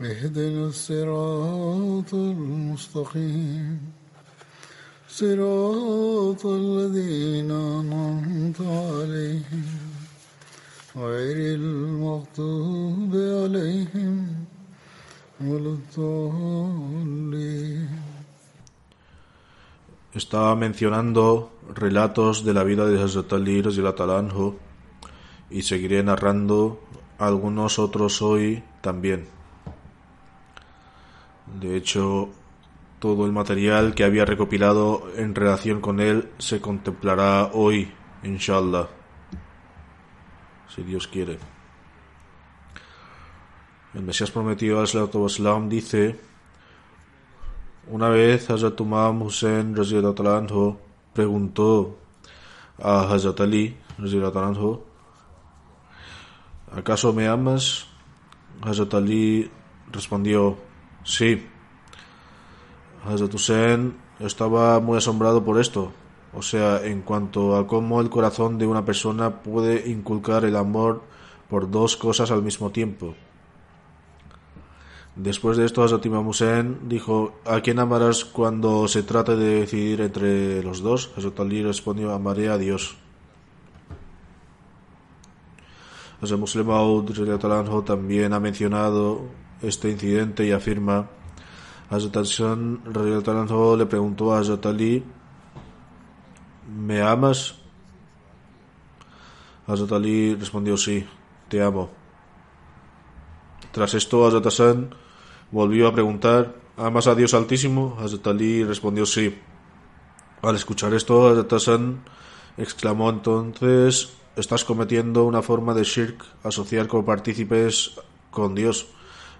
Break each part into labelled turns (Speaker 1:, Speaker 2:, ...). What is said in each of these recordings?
Speaker 1: اهدنا الصراط المستقيم صراط الذين أنعمت عليهم غير المغضوب عليهم ولا الضالين
Speaker 2: Estaba mencionando relatos de la vida de Hazrat Ali y Anhu y seguiré narrando algunos otros hoy también. De hecho, todo el material que había recopilado en relación con él se contemplará hoy, inshallah, si Dios quiere. El Mesías prometido al dice una vez Hazrat Imam Hussein preguntó a Hazrat Ali ¿acaso me amas? Hazrat Ali respondió, sí. Hussein estaba muy asombrado por esto, o sea, en cuanto a cómo el corazón de una persona puede inculcar el amor por dos cosas al mismo tiempo. Después de esto, Hazrat Imam Hussein dijo, ¿a quién amarás cuando se trate de decidir entre los dos? Hazrat Ali respondió, amaré a Dios. Hazrat Muslim también ha mencionado este incidente y afirma, Hazrat Hassan le preguntó a Hazrat Ali, ¿me amas? Hazrat Ali respondió, sí, te amo. Tras esto, Hazrat Hassan volvió a preguntar, ¿amas a Dios Altísimo? Hazrat Ali respondió sí. Al escuchar esto, Hazrat Hassan exclamó entonces, estás cometiendo una forma de shirk, asociar como partícipes con Dios,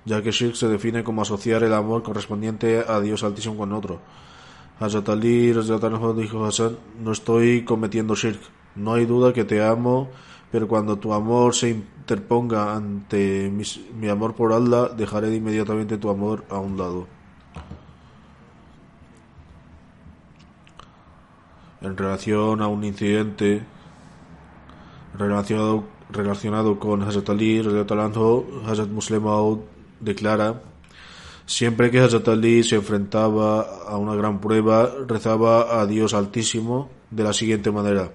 Speaker 2: ya que shirk se define como asociar el amor correspondiente a Dios Altísimo con otro. Hazrat Ali dijo Hassan, no estoy cometiendo shirk, no hay duda que te amo pero cuando tu amor se interponga ante mi, amor por Allah, dejaré de inmediatamente tu amor a un lado. En relación a un incidente relacionado, relacionado con Hazrat Ali, Hazrat Muslim declara Siempre que Hazrat Ali se enfrentaba a una gran prueba, rezaba a Dios Altísimo de la siguiente manera.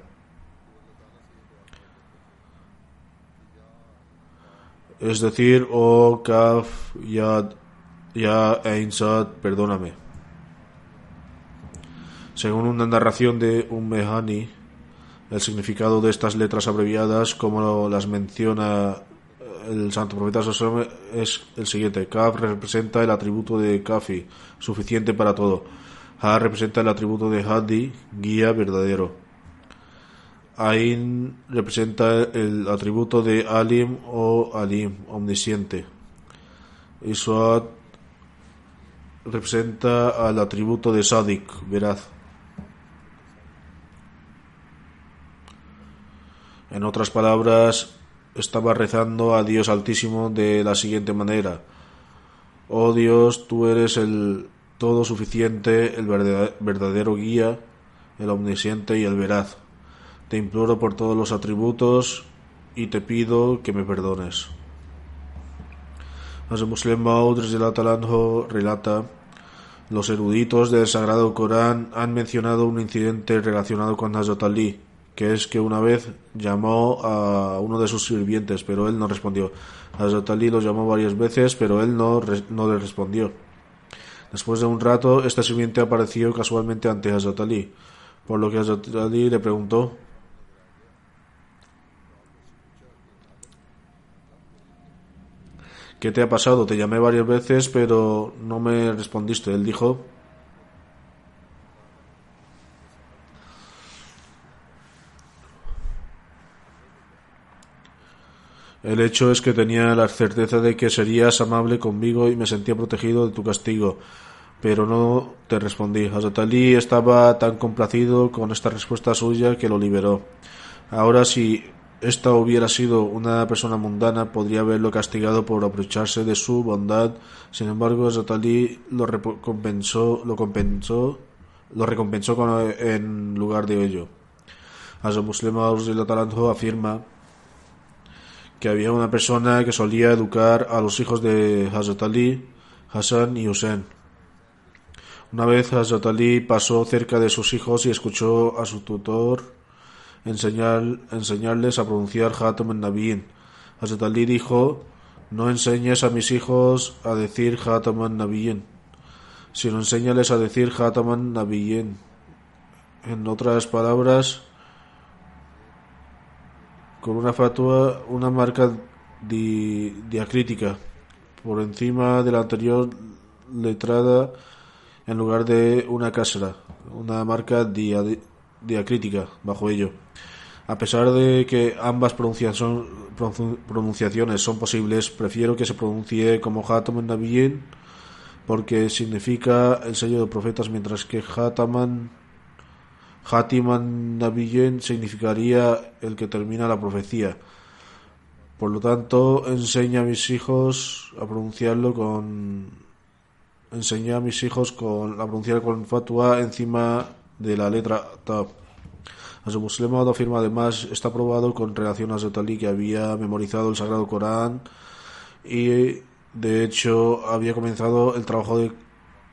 Speaker 2: es decir, oh Kaf, Yad, Ya, Ein perdóname. Según una narración de Ummehani, el significado de estas letras abreviadas, como las menciona el santo profeta es el siguiente. Kaf representa el atributo de Kafi, suficiente para todo. Ha representa el atributo de Hadi, guía verdadero. Ain representa el atributo de Alim o Alim, omnisciente. Y representa al atributo de Sadik, veraz. En otras palabras, estaba rezando a Dios Altísimo de la siguiente manera. Oh Dios, tú eres el todo suficiente, el verdadero guía, el omnisciente y el veraz. Te imploro por todos los atributos y te pido que me perdones. Muslim Maud relata los eruditos del Sagrado Corán han mencionado un incidente relacionado con Hazrat Ali, que es que una vez llamó a uno de sus sirvientes, pero él no respondió. Hazrat Ali lo llamó varias veces, pero él no, no le respondió. Después de un rato, este sirviente apareció casualmente ante Hazrat Ali, por lo que Hazrat Ali le preguntó ¿Qué te ha pasado? Te llamé varias veces, pero no me respondiste. Él dijo El hecho es que tenía la certeza de que serías amable conmigo y me sentía protegido de tu castigo, pero no te respondí. Hazrat Ali estaba tan complacido con esta respuesta suya que lo liberó. Ahora si esta hubiera sido una persona mundana, podría haberlo castigado por aprovecharse de su bondad. Sin embargo, Hazrat Ali lo recompensó, lo compensó, lo recompensó con, en lugar de ello. Hazrat Muslim afirma que había una persona que solía educar a los hijos de Hazrat Ali, Hassan y Hussein. Una vez Hazrat Ali pasó cerca de sus hijos y escuchó a su tutor enseñar, enseñarles a pronunciar Hatam en Nabiyin. Hazrat Ali dijo, no enseñes a mis hijos a decir Hatam en Nabiyin, sino enséñales a decir Hatam en Nabiyin. En otras palabras, con una fatua, una marca diacrítica por encima de la anterior letrada en lugar de una cáscara, una marca diacrítica bajo ello. A pesar de que ambas pronunciaciones son posibles, prefiero que se pronuncie como Hataman Nabiyin porque significa el sello de profetas, mientras que Hataman Hatiman Nabiyen significaría el que termina la profecía. Por lo tanto, enseña a mis hijos a pronunciarlo con enseña a mis hijos con a pronunciar con fatua encima de la letra tab. A su musulmán afirma además está probado con relación a Zetali que había memorizado el Sagrado Corán y de hecho había comenzado el trabajo de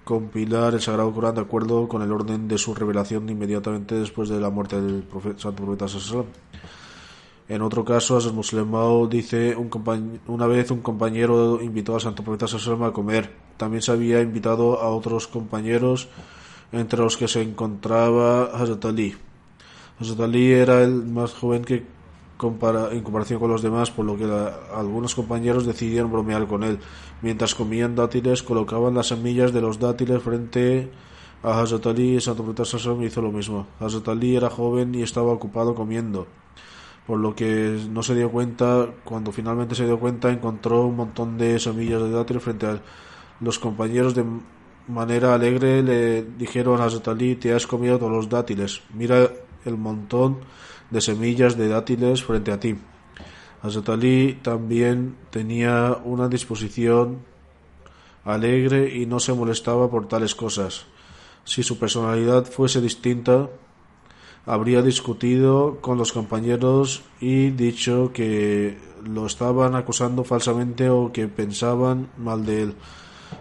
Speaker 2: compilar el Sagrado Corán de acuerdo con el orden de su revelación inmediatamente después de la muerte del profeta, Santo Profeta En otro caso, Asas Muslemao dice un una vez un compañero invitó al Santo Profeta a comer. También se había invitado a otros compañeros, entre los que se encontraba Hazrat Ali. Hazrat Ali era el más joven que en comparación con los demás, por lo que algunos compañeros decidieron bromear con él. Mientras comían dátiles, colocaban las semillas de los dátiles frente a Hazrat Ali y Santo Profeta hizo lo mismo. Hazrat Ali era joven y estaba ocupado comiendo, por lo que no se dio cuenta. Cuando finalmente se dio cuenta, encontró un montón de semillas de dátiles frente a él. Los compañeros de manera alegre le dijeron a Hazrat Ali, te has comido todos los dátiles. Mira el montón de semillas de dátiles frente a ti. Hazrat Ali también tenía una disposición alegre y no se molestaba por tales cosas. Si su personalidad fuese distinta, habría discutido con los compañeros y dicho que lo estaban acusando falsamente o que pensaban mal de él.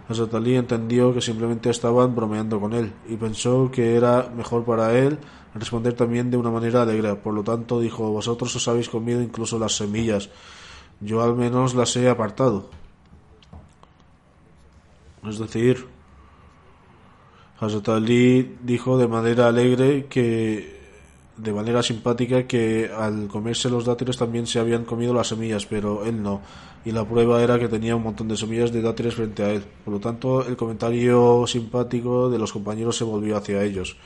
Speaker 2: Hazrat Ali entendió que simplemente estaban bromeando con él y pensó que era mejor para él responder también de una manera alegre. Por lo tanto, dijo, vosotros os habéis comido incluso las semillas, yo al menos las he apartado. Es decir, Hazrat dijo de manera alegre que, de manera simpática, que al comerse los dátiles también se habían comido las semillas, pero él no. Y la prueba era que tenía un montón de semillas de dátiles frente a él. Por lo tanto, el comentario simpático de los compañeros se volvió hacia ellos.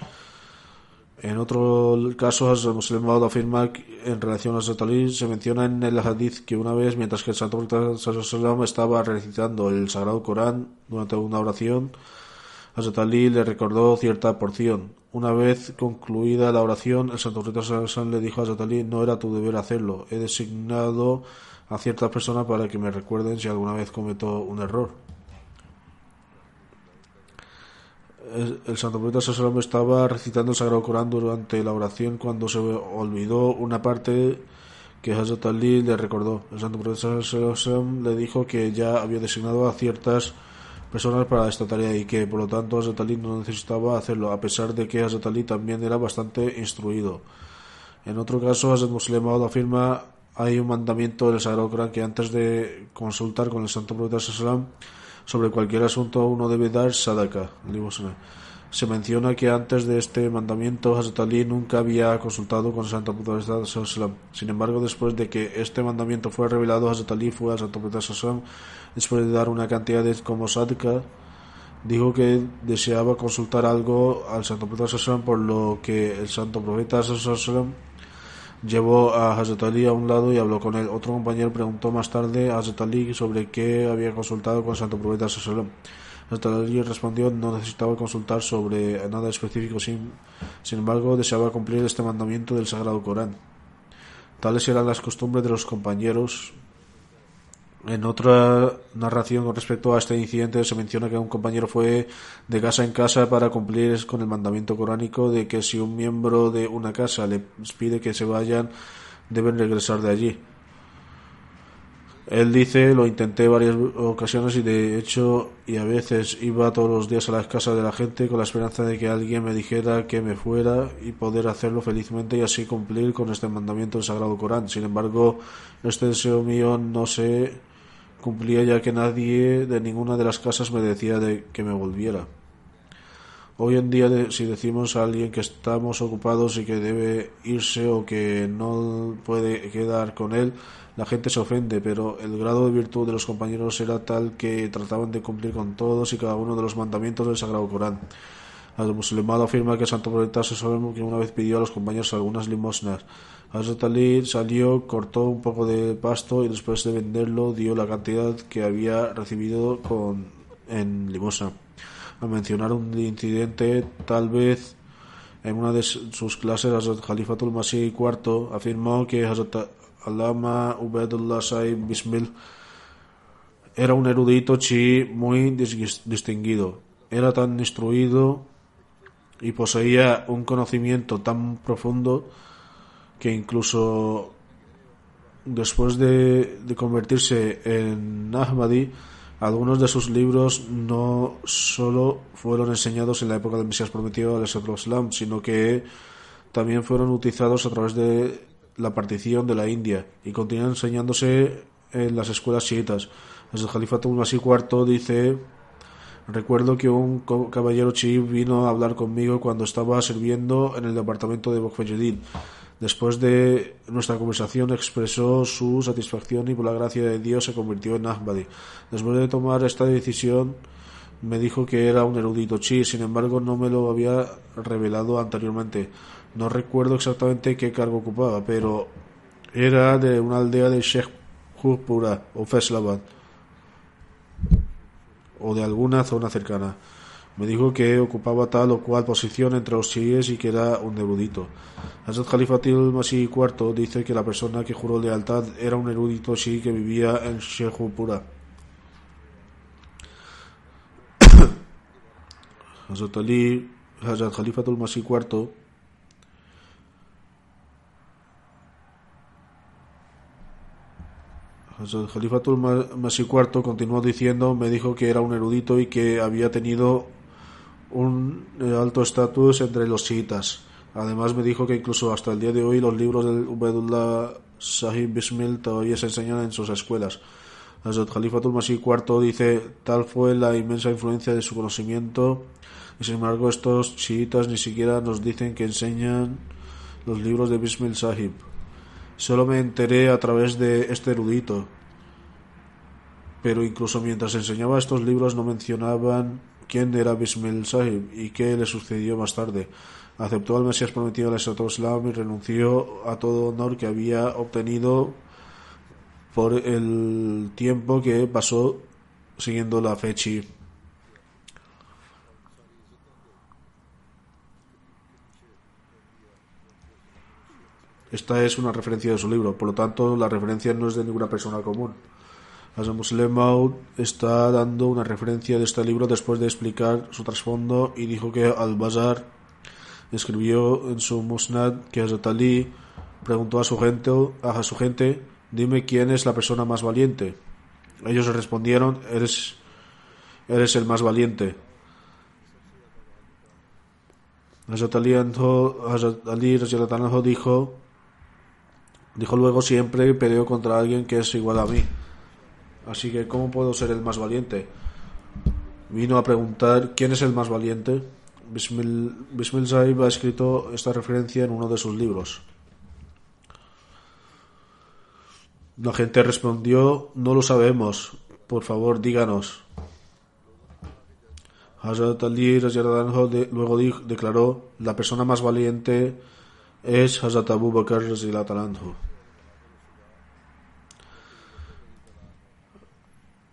Speaker 2: En otro caso, Muslim afirma en relación a Satalí, se menciona en el hadith que una vez, mientras que el Santo Sallam estaba recitando el Sagrado Corán durante una oración, a Satalí le recordó cierta porción. Una vez concluida la oración, el Santo Sallam le dijo a Satalí, no era tu deber hacerlo, he designado a ciertas personas para que me recuerden si alguna vez cometo un error. El Santo Profeta Salom estaba recitando el Sagrado Corán durante la oración cuando se olvidó una parte que Hazrat Ali le recordó. El Santo Profeta Salom le dijo que ya había designado a ciertas personas para esta tarea y que por lo tanto Hazrat Ali no necesitaba hacerlo, a pesar de que Hazrat Ali también era bastante instruido. En otro caso, Hazrat Muslim afirma hay un mandamiento del Sagrado Corán que antes de consultar con el Santo Profeta Salom sobre cualquier asunto uno debe dar sadaka. Se menciona que antes de este mandamiento Hazrat Ali nunca había consultado con el Santo Profeta Sin embargo, después de que este mandamiento fue revelado, Hazrat Ali fue al Santo Profeta después de dar una cantidad de como sadaka, dijo que deseaba consultar algo al Santo Profeta por lo que el Santo Profeta llevó a Hazrat Ali a un lado y habló con él. Otro compañero preguntó más tarde a Hazrat Ali sobre qué había consultado con el Santo Profeta Hazrat Ali respondió no necesitaba consultar sobre nada específico, sin embargo deseaba cumplir este mandamiento del Sagrado Corán. Tales eran las costumbres de los compañeros en otra narración con respecto a este incidente se menciona que un compañero fue de casa en casa para cumplir con el mandamiento coránico de que si un miembro de una casa les pide que se vayan, deben regresar de allí. Él dice, lo intenté varias ocasiones y de hecho y a veces iba todos los días a las casas de la gente con la esperanza de que alguien me dijera que me fuera y poder hacerlo felizmente y así cumplir con este mandamiento del Sagrado Corán. Sin embargo, este deseo mío no se cumplía ya que nadie de ninguna de las casas me decía de que me volviera. Hoy en día si decimos a alguien que estamos ocupados y que debe irse o que no puede quedar con él, la gente se ofende, pero el grado de virtud de los compañeros era tal que trataban de cumplir con todos y cada uno de los mandamientos del Sagrado Corán. El musulmán afirma que Santo Profeta que una vez pidió a los compañeros algunas limosnas. Ali salió, cortó un poco de pasto y después de venderlo dio la cantidad que había recibido con, en limosna. Al mencionar un incidente, tal vez en una de sus clases, Hazrat Khalifatul Masih IV afirmó que Hazrat Alama Ubedullah Saib Bismil era un erudito chi muy distinguido. Era tan instruido y poseía un conocimiento tan profundo que incluso después de, convertirse en Ahmadi, algunos de sus libros no solo fueron enseñados en la época del Mesías prometido al Islam, sino que también fueron utilizados a través de la partición de la India y continúan enseñándose en las escuelas chiitas. El Jalifato Masih IV dice Recuerdo que un caballero chií vino a hablar conmigo cuando estaba sirviendo en el departamento de Bokfejedin. Después de nuestra conversación expresó su satisfacción y por la gracia de Dios se convirtió en Ahmadi. Después de tomar esta decisión me dijo que era un erudito chi, sin embargo no me lo había revelado anteriormente. No recuerdo exactamente qué cargo ocupaba, pero era de una aldea de Sheikh Pura o Feslabad o de alguna zona cercana. Me dijo que ocupaba tal o cual posición entre los chiíes y que era un erudito. Hazrat Khalifatil Masih IV dice que la persona que juró lealtad era un erudito chií que vivía en Sheikhupura. Hazrat Ali, Hazrat Khalifatul Masih IV El Khalifatul Masih IV continuó diciendo, me dijo que era un erudito y que había tenido un eh, alto estatus entre los chiitas. Además me dijo que incluso hasta el día de hoy los libros del Ubedullah Sahib Bismil todavía se enseñan en sus escuelas. El Khalifatul Masih IV dice, tal fue la inmensa influencia de su conocimiento y sin embargo estos chiitas ni siquiera nos dicen que enseñan los libros de Bismil Sahib. Solo me enteré a través de este erudito. Pero incluso mientras enseñaba estos libros no mencionaban quién era Bismil Sahib y qué le sucedió más tarde. Aceptó al Mesías prometido al Islam y renunció a todo honor que había obtenido por el tiempo que pasó siguiendo la fe Esta es una referencia de su libro, por lo tanto la referencia no es de ninguna persona común. Muslim Maud está dando una referencia de este libro después de explicar su trasfondo y dijo que Al-Bazar escribió en su Musnad que Hazrat Ali preguntó a su gente, a su gente, dime quién es la persona más valiente. Ellos respondieron, eres, eres el más valiente. Hazrat Ali, Hazrat dijo, Dijo luego siempre peleo contra alguien que es igual a mí. Así que ¿cómo puedo ser el más valiente? vino a preguntar quién es el más valiente. Bismil, Bismil ha escrito esta referencia en uno de sus libros. La gente respondió, no lo sabemos, por favor díganos. Hazrat Ali de- luego declaró, la persona más valiente es Hazrat Abu Bakr anhu.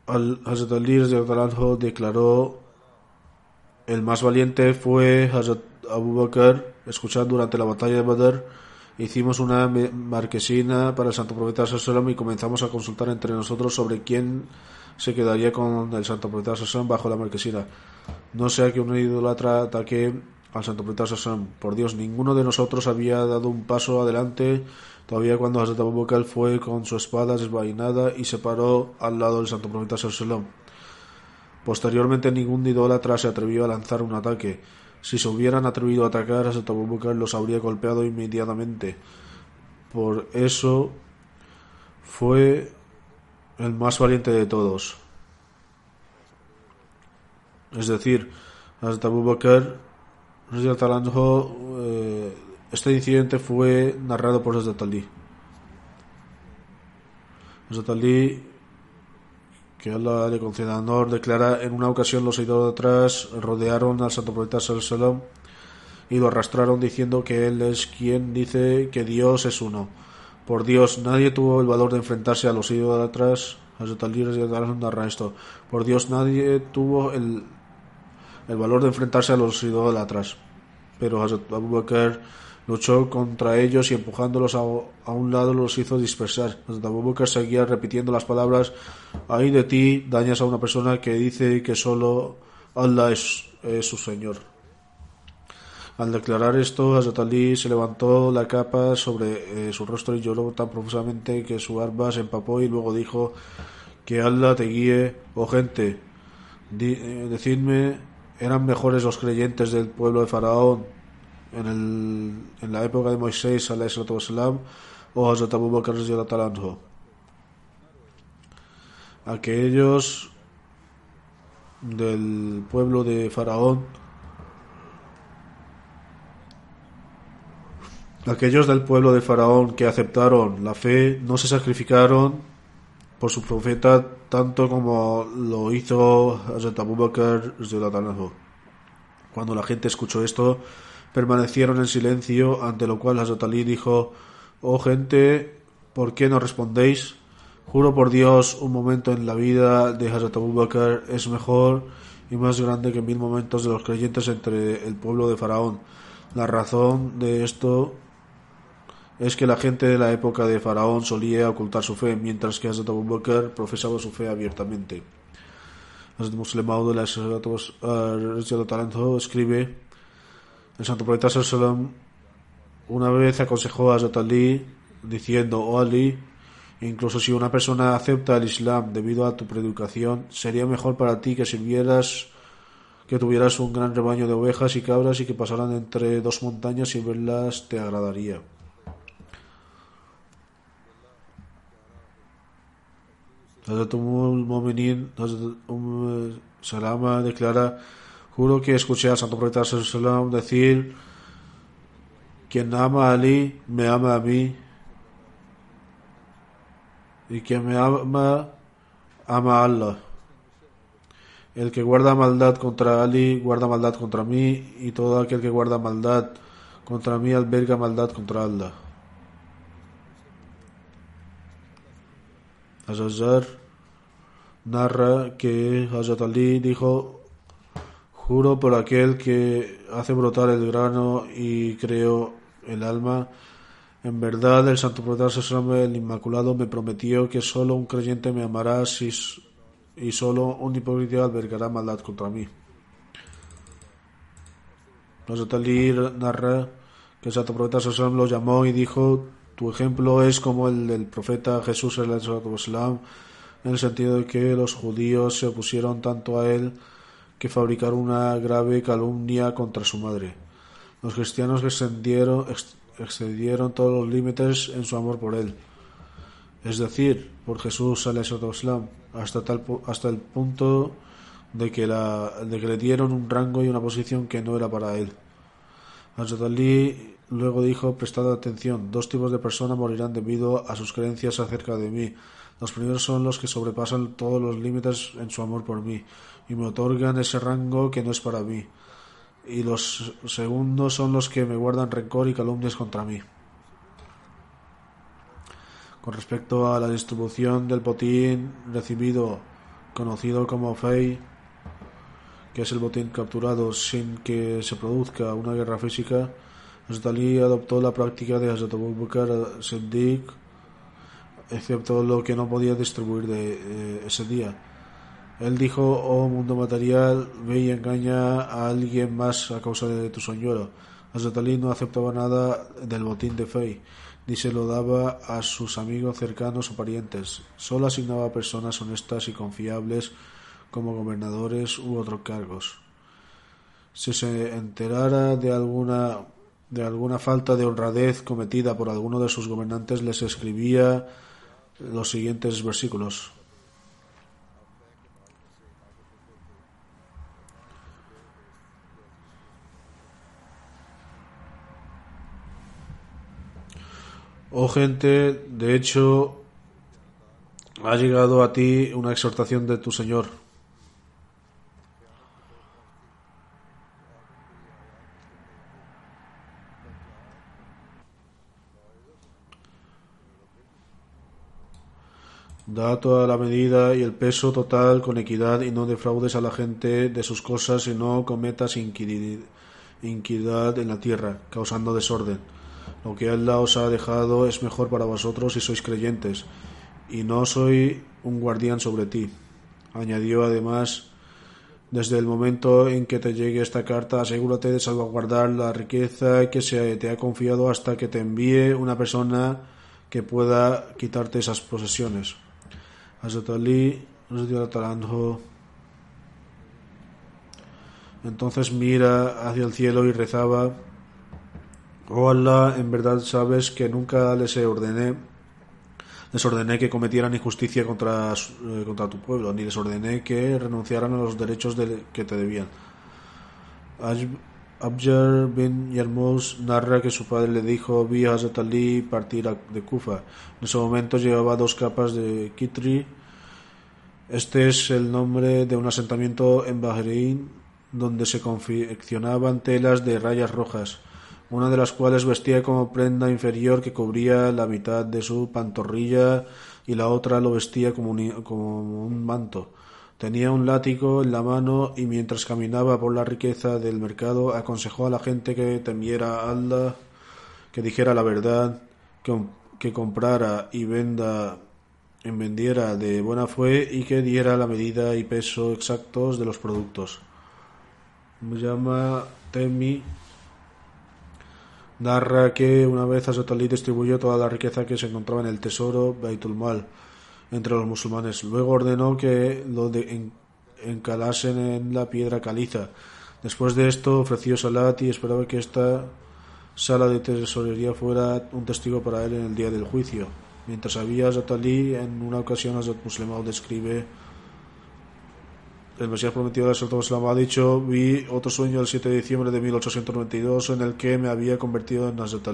Speaker 2: Al Hazrat Ali declaró el más valiente fue Hazrat Abu Bakr. Escuchad durante la batalla de Badr, hicimos una marquesina para el santo profeta Sallallahu y comenzamos a consultar entre nosotros sobre quién se quedaría con el santo profeta Sallallahu bajo la marquesina. No sea que un idólatra ataque al santo profeta Sallallahu. Por Dios, ninguno de nosotros había dado un paso adelante todavía cuando Abu Bakr fue con su espada desvainada y se paró al lado del santo profeta Sallallahu. Posteriormente ningún idólatra se atrevió a lanzar un ataque. Si se hubieran atrevido a atacar, Abu Bakr los habría golpeado inmediatamente. Por eso fue el más valiente de todos. Es decir, Hazrat Abu Bakr, este incidente fue narrado por Hazrat Ali. Hazrat Ali que Allah le conceda honor, declara en una ocasión los idólatras rodearon al santo profeta Sallallahu y lo arrastraron diciendo que él es quien dice que Dios es uno. Por Dios, nadie tuvo el valor de enfrentarse a los idólatras. Hazrat Ali radiyallahu anhu narra esto. Por Dios, nadie tuvo el, el valor de enfrentarse a los idólatras. Pero Hazrat Abu Bakr luchó contra ellos y empujándolos a, a un lado los hizo dispersar. Hazrat Abu Bakr seguía repitiendo las palabras, ay de ti dañas a una persona que dice que solo Allah es, su Señor. Al declarar esto, Hazrat se levantó la capa sobre eh, su rostro y lloró tan profusamente que su arma se empapó y luego dijo que Allah te guíe, oh gente, di- eh, decidme, ¿eran mejores los creyentes del pueblo de Faraón en, el, en la época de Moisés wasalam, o Hazrat Abu Bakr? Aquellos del pueblo de Faraón Aquellos del pueblo de Faraón que aceptaron la fe no se sacrificaron por su profeta tanto como lo hizo Hazrat Abu Bakr. Cuando la gente escuchó esto, permanecieron en silencio, ante lo cual Hazrat Ali dijo, Oh gente, ¿por qué no respondéis? Juro por Dios, un momento en la vida de Hazrat Abu Bakr es mejor y más grande que mil momentos de los creyentes entre el pueblo de Faraón. La razón de esto es que la gente de la época de Faraón solía ocultar su fe, mientras que Hazrat Abu Bakr profesaba su fe abiertamente. Hazrat Muslim de la Talento escribe: El santo profeta Sallam una vez aconsejó a Hazrat Ali diciendo: Oh Ali, incluso si una persona acepta el Islam debido a tu predicación, sería mejor para ti que sirvieras que tuvieras un gran rebaño de ovejas y cabras y que pasaran entre dos montañas y verlas te agradaría. Hazrat Umm Umm Salama declara, juro que escuché al Santo Profeta Sallam decir, quien ama a Ali, me ama a mí, y quien me ama, ama a Allah. El que guarda maldad contra Ali, guarda maldad contra mí, y todo aquel que guarda maldad contra mí, alberga maldad contra Allah. Azazar narra que Hazrat Ali dijo, juro por aquel que hace brotar el grano y creó el alma, en verdad el Santo Profeta el Inmaculado me prometió que solo un creyente me amará si, y solo un hipócrita albergará maldad contra mí. Hazrat Ali narra que el Santo Profeta Sallallahu lo llamó y dijo, tu ejemplo es como el del profeta Jesús en el sentido de que los judíos se opusieron tanto a él que fabricaron una grave calumnia contra su madre. Los cristianos excedieron, excedieron todos los límites en su amor por él, es decir, por Jesús hasta, tal, hasta el punto de que, la, le dieron un rango y una posición que no era para él. Hazrat Ali luego dijo, prestad atención, dos tipos de personas morirán debido a sus creencias acerca de mí. Los primeros son los que sobrepasan todos los límites en su amor por mí y me otorgan ese rango que no es para mí. Y los segundos son los que me guardan rencor y calumnias contra mí. Con respecto a la distribución del botín recibido, conocido como Fei, que es el botín capturado sin que se produzca una guerra física, Ali adoptó la práctica de Hazrat Abu Bakr excepto lo que no podía distribuir de eh, ese día. Él dijo, oh mundo material, ve y engaña a alguien más a causa de tu señuelo. Hazrat Ali no aceptaba nada del botín de Fei, ni se lo daba a sus amigos cercanos o parientes. Solo asignaba a personas honestas y confiables como gobernadores u otros cargos. Si se enterara de alguna de alguna falta de honradez cometida por alguno de sus gobernantes, les escribía los siguientes versículos. Oh gente, de hecho, ha llegado a ti una exhortación de tu Señor. Da toda la medida y el peso total con equidad y no defraudes a la gente de sus cosas y no cometas inquidad en la tierra, causando desorden. Lo que Allah os ha dejado es mejor para vosotros si sois creyentes, y no soy un guardián sobre ti. Añadió además, desde el momento en que te llegue esta carta, asegúrate de salvaguardar la riqueza que se te ha confiado hasta que te envíe una persona que pueda quitarte esas posesiones. Entonces mira hacia el cielo y rezaba Oh Allah, en verdad sabes que nunca les ordené les ordené que cometieran injusticia contra, eh, contra tu pueblo, ni les ordené que renunciaran a los derechos que te debían. Abjar bin Yarmouz narra que su padre le dijo vi a Hazrat Ali partir de Kufa. En ese momento llevaba dos capas de kitri. Este es el nombre de un asentamiento en Bahrein donde se confeccionaban telas de rayas rojas, una de las cuales vestía como prenda inferior que cubría la mitad de su pantorrilla y la otra lo vestía como un manto. Tenía un látigo en la mano y mientras caminaba por la riqueza del mercado aconsejó a la gente que temiera a que dijera la verdad, que, comprara y venda vendiera de buena fe y que diera la medida y peso exactos de los productos. llama Temi narra que una vez Azotali distribuyó toda la riqueza que se encontraba en el tesoro Baitul Mal entre los musulmanes. Luego ordenó que lo encalasen en la piedra caliza. Después de esto ofreció salat y esperaba que esta sala de tesorería fuera un testigo para él en el día del juicio. Mientras había Zatali, en una ocasión Azat Muslimao describe el Mesías prometido de Sultán Islam ha dicho vi otro sueño el 7 de diciembre de 1892 en el que me había convertido en Hazrat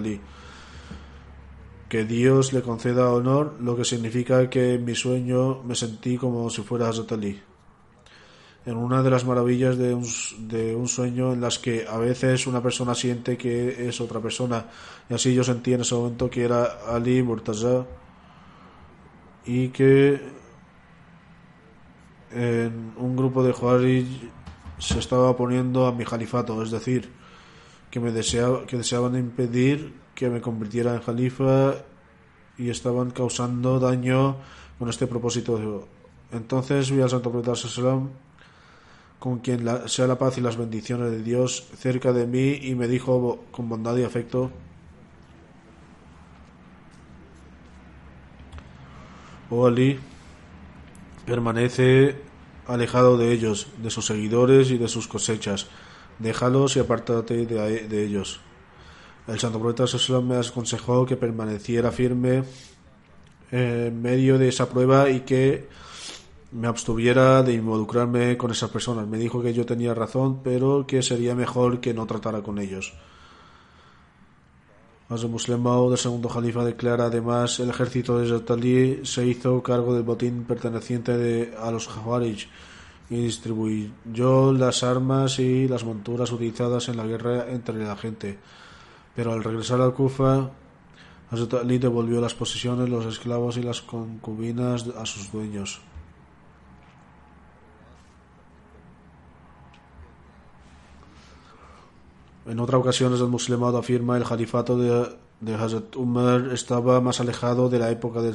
Speaker 2: que Dios le conceda honor, lo que significa que en mi sueño me sentí como si fuera Ali. En una de las maravillas de un, de un sueño en las que a veces una persona siente que es otra persona, y así yo sentí en ese momento que era Ali Murtaza y que en un grupo de Juárez se estaba poniendo a mi califato, es decir, que me deseaba, que deseaban impedir que me convirtiera en califa y estaban causando daño con este propósito. Entonces vi al Santo Profeta Sallam con quien sea la paz y las bendiciones de Dios cerca de mí y me dijo con bondad y afecto Oh Ali, permanece alejado de ellos, de sus seguidores y de sus cosechas. Déjalos y apártate de ellos. El santo profeta me aconsejó que permaneciera firme en medio de esa prueba y que me abstuviera de involucrarme con esas personas. Me dijo que yo tenía razón, pero que sería mejor que no tratara con ellos. Muslim Maud, el segundo califa, declara además el ejército de Zatali se hizo cargo del botín perteneciente a los Jawarij y distribuyó las armas y las monturas utilizadas en la guerra entre la gente. Pero al regresar al Kufa, Hazrat Ali devolvió las posesiones, los esclavos y las concubinas a sus dueños. En otra ocasión, el muslimado afirma el califato de, de Hazrat Umar estaba más alejado de la época del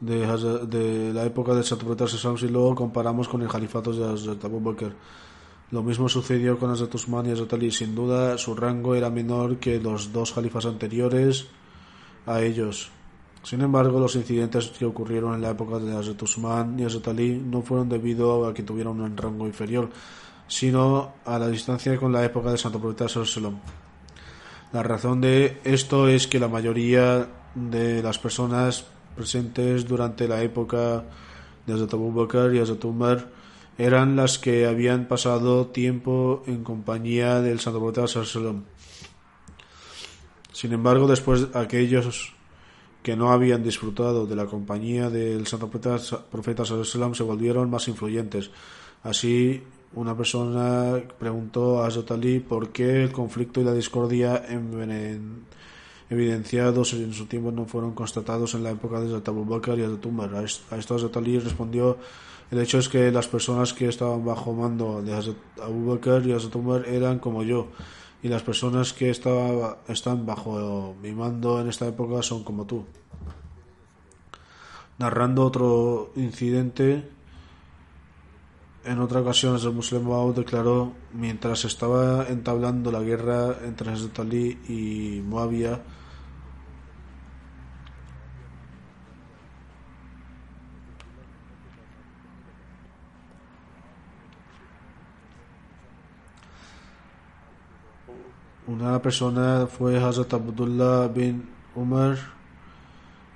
Speaker 2: de, Hazrat- de la época del si comparamos con el califato de Hazrat Abu Bakr. Lo mismo sucedió con Hazrat Usman y Hazrat Ali. Sin duda, su rango era menor que los dos califas anteriores a ellos. Sin embargo, los incidentes que ocurrieron en la época de Hazrat Usman y Hazrat Ali no fueron debido a que tuvieran un rango inferior, sino a la distancia con la época del Santo Profeta Sallallahu La razón de esto es que la mayoría de las personas presentes durante la época de Hazrat Abu y Hazrat eran las que habían pasado tiempo en compañía del Santo Profeta Sallallahu Sin embargo, después aquellos que no habían disfrutado de la compañía del Santo Profeta, Sallallahu se volvieron más influyentes. Así, una persona preguntó a Hazrat Ali por qué el conflicto y la discordia evidenciados en su tiempo no fueron constatados en la época de Abu Bakr y Hazrat Umar. A es- a esto Hazrat Ali respondió el hecho es que las personas que estaban bajo mando de Abu Bakr y Hazrat Umar eran como yo y las personas que estaba- están bajo mi mando en esta época son como tú. Narrando otro incidente, en otra ocasión el Muslim Maud declaró, mientras estaba entablando la guerra entre Hazrat Ali y Muawiyah, una persona fue Hazrat Abdullah bin Umar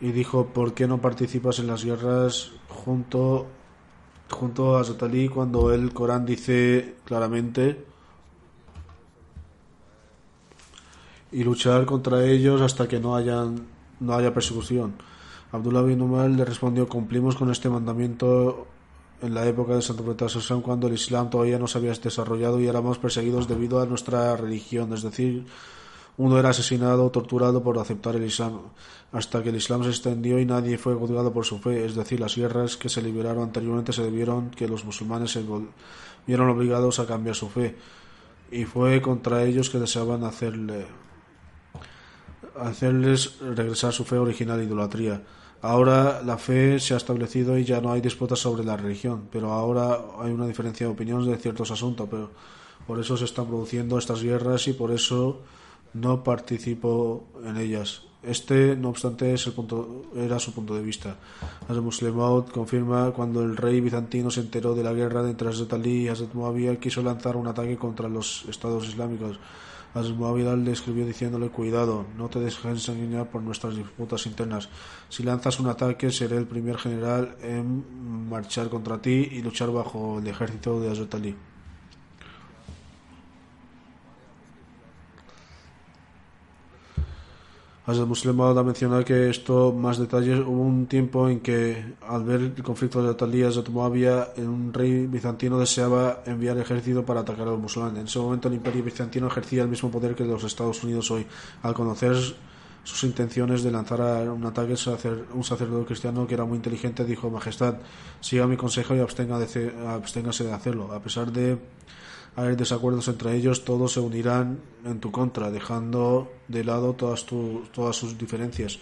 Speaker 2: y dijo, ¿por qué no participas en las guerras junto, junto a Ali cuando el Corán dice claramente y luchar contra ellos hasta que no hayan no haya persecución. Abdullah bin Umar le respondió, cumplimos con este mandamiento en la época de Santo Sassan cuando el Islam todavía no se había desarrollado y éramos perseguidos debido a nuestra religión, es decir, uno era asesinado o torturado por aceptar el Islam, hasta que el Islam se extendió y nadie fue juzgado por su fe, es decir, las guerras que se liberaron anteriormente se debieron que los musulmanes se vieron obligados a cambiar su fe, y fue contra ellos que deseaban hacerle hacerles regresar su fe original idolatría. Ahora la fe se ha establecido y ya no hay disputas sobre la religión, pero ahora hay una diferencia de opiniones de ciertos asuntos, pero por eso se están produciendo estas guerras y por eso no participo en ellas. Este, no obstante, es el punto, era su punto de vista. Hazrat Muslim Maud confirma cuando el rey bizantino se enteró de la guerra entre Hazrat Ali y Hazrat Muawiyah quiso lanzar un ataque contra los estados islámicos. Hazrat Muawiyah le escribió diciéndole cuidado, no te dejes engañar por nuestras disputas internas. Si lanzas un ataque seré el primer general en marchar contra ti y luchar bajo el ejército de Hazrat Ali. Hazrat Muslim Maud menciona que esto, más detalles, hubo un tiempo en que, al ver el conflicto de y Hazrat Muawiyah, un rey bizantino deseaba enviar ejército para atacar a los musulmanes. En ese momento el imperio bizantino ejercía el mismo poder que los Estados Unidos hoy. Al conocer sus intenciones de lanzar un ataque, un sacerdote cristiano que era muy inteligente dijo, Majestad, siga mi consejo y abstenga de absténgase de hacerlo. A pesar de haber desacuerdos entre ellos, todos se unirán en tu contra, dejando de lado todas, tu- todas sus diferencias.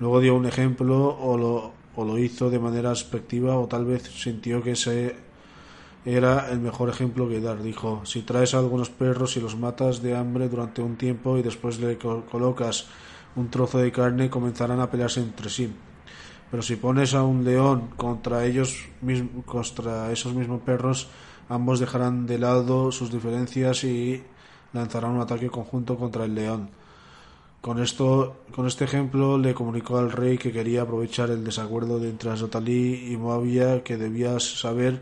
Speaker 2: Luego dio un ejemplo o lo, o lo hizo de manera expectiva o tal vez sintió que ese era el mejor ejemplo que dar. Dijo, si traes a algunos perros y los matas de hambre durante un tiempo y después le co- colocas un trozo de carne, comenzarán a pelearse entre sí. Pero si pones a un león contra ellos contra esos mismos perros, ambos dejarán de lado sus diferencias y lanzarán un ataque conjunto contra el león. Con, esto, con este ejemplo le comunicó al rey que quería aprovechar el desacuerdo de entre Hazrat Ali y Moabia, que debía saber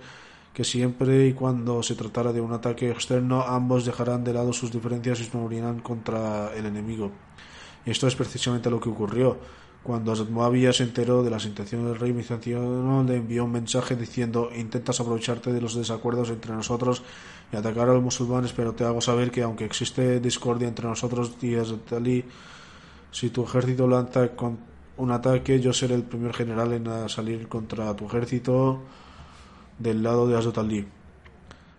Speaker 2: que siempre y cuando se tratara de un ataque externo, ambos dejarán de lado sus diferencias y se unirán contra el enemigo. Y esto es precisamente lo que ocurrió. Cuando Moabia se enteró de las intenciones del rey bizantino, le envió un mensaje diciendo: Intentas aprovecharte de los desacuerdos entre nosotros y atacar a los musulmanes, pero te hago saber que, aunque existe discordia entre nosotros y Ali, si tu ejército lanza un ataque, yo seré el primer general en salir contra tu ejército del lado de.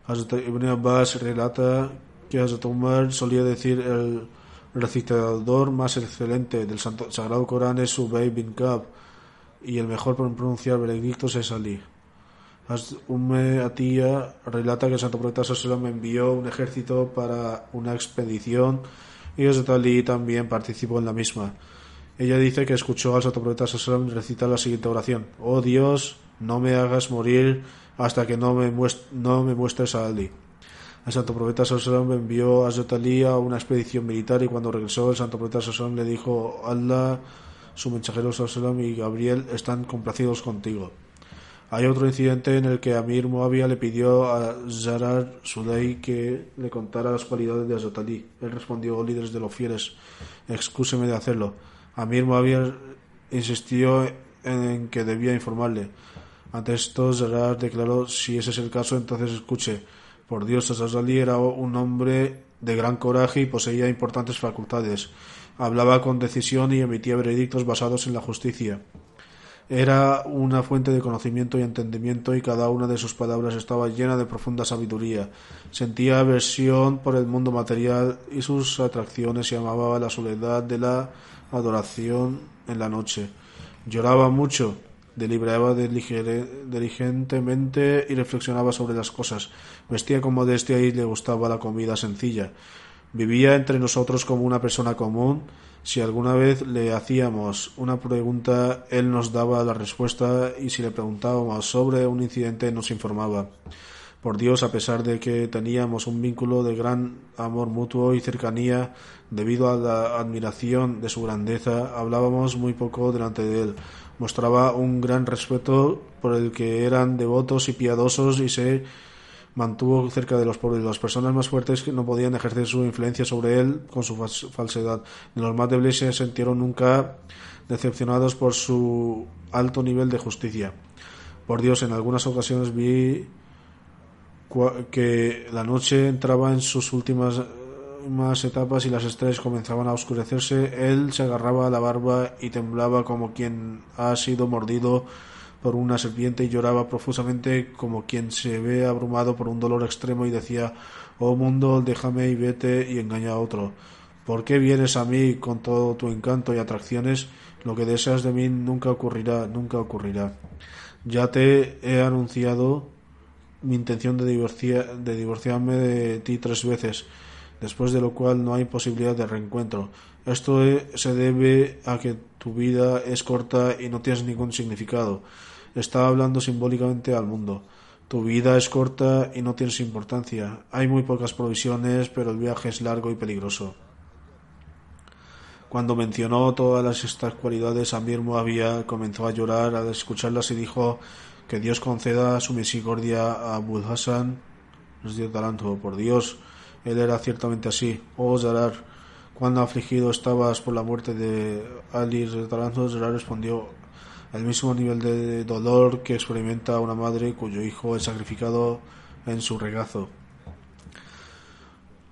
Speaker 2: Hazrat Ibn Abbas relata que Hazrat solía decir el recitador más excelente del Sagrado Corán es Ubay bin Kab y el mejor por pronunciar veredictos es Ali. Umme Atiyah relata que el Santo Profeta Sallam envió un ejército para una expedición y Hazrat Ali también participó en la misma. Ella dice que escuchó al Santo Profeta Sallam recitar la siguiente oración: Oh Dios, no me hagas morir hasta que no me, no me muestres a Ali. El santo profeta Sallallahu envió a Zotalí a una expedición militar y cuando regresó el santo profeta Sallallahu le dijo Allah, su mensajero Sallallahu y Gabriel están complacidos contigo. Hay otro incidente en el que Amir Moabia le pidió a Zarar Sudai que le contara las cualidades de Azotali. Él respondió, líderes de los fieles, excúseme de hacerlo. Amir Moabia insistió en que debía informarle. Ante esto, Zarar declaró, si ese es el caso, entonces escuche. Por Dios, Azazali era un hombre de gran coraje y poseía importantes facultades. Hablaba con decisión y emitía veredictos basados en la justicia. Era una fuente de conocimiento y entendimiento y cada una de sus palabras estaba llena de profunda sabiduría. Sentía aversión por el mundo material y sus atracciones y amaba la soledad de la adoración en la noche. Lloraba mucho deliberaba diligentemente y reflexionaba sobre las cosas. Vestía con modestia y le gustaba la comida sencilla. Vivía entre nosotros como una persona común. Si alguna vez le hacíamos una pregunta, él nos daba la respuesta y si le preguntábamos sobre un incidente nos informaba. Por Dios, a pesar de que teníamos un vínculo de gran amor mutuo y cercanía, debido a la admiración de su grandeza, hablábamos muy poco delante de él mostraba un gran respeto por el que eran devotos y piadosos y se mantuvo cerca de los pobres. Las personas más fuertes que no podían ejercer su influencia sobre él con su falsedad. Los más débiles se sintieron nunca decepcionados por su alto nivel de justicia. Por Dios, en algunas ocasiones vi que la noche entraba en sus últimas más etapas y las estrellas comenzaban a oscurecerse, él se agarraba a la barba y temblaba como quien ha sido mordido por una serpiente y lloraba profusamente como quien se ve abrumado por un dolor extremo y decía Oh mundo, déjame y vete y engaña a otro. ¿Por qué vienes a mí con todo tu encanto y atracciones? Lo que deseas de mí nunca ocurrirá, nunca ocurrirá. Ya te he anunciado mi intención de, de divorciarme de ti tres veces después de lo cual no hay posibilidad de reencuentro. Esto se debe a que tu vida es corta y no tienes ningún significado. Está hablando simbólicamente al mundo. Tu vida es corta y no tienes importancia. Hay muy pocas provisiones, pero el viaje es largo y peligroso. Cuando mencionó todas estas cualidades, Amir Moabia comenzó a llorar al escucharlas y dijo que Dios conceda su misericordia a Abul Hassan, nos dio talento por Dios él era ciertamente así. Oh Zarar, cuando afligido estabas por la muerte de Ali Retalanzo, Zarar respondió al mismo nivel de dolor que experimenta una madre cuyo hijo es sacrificado en su regazo.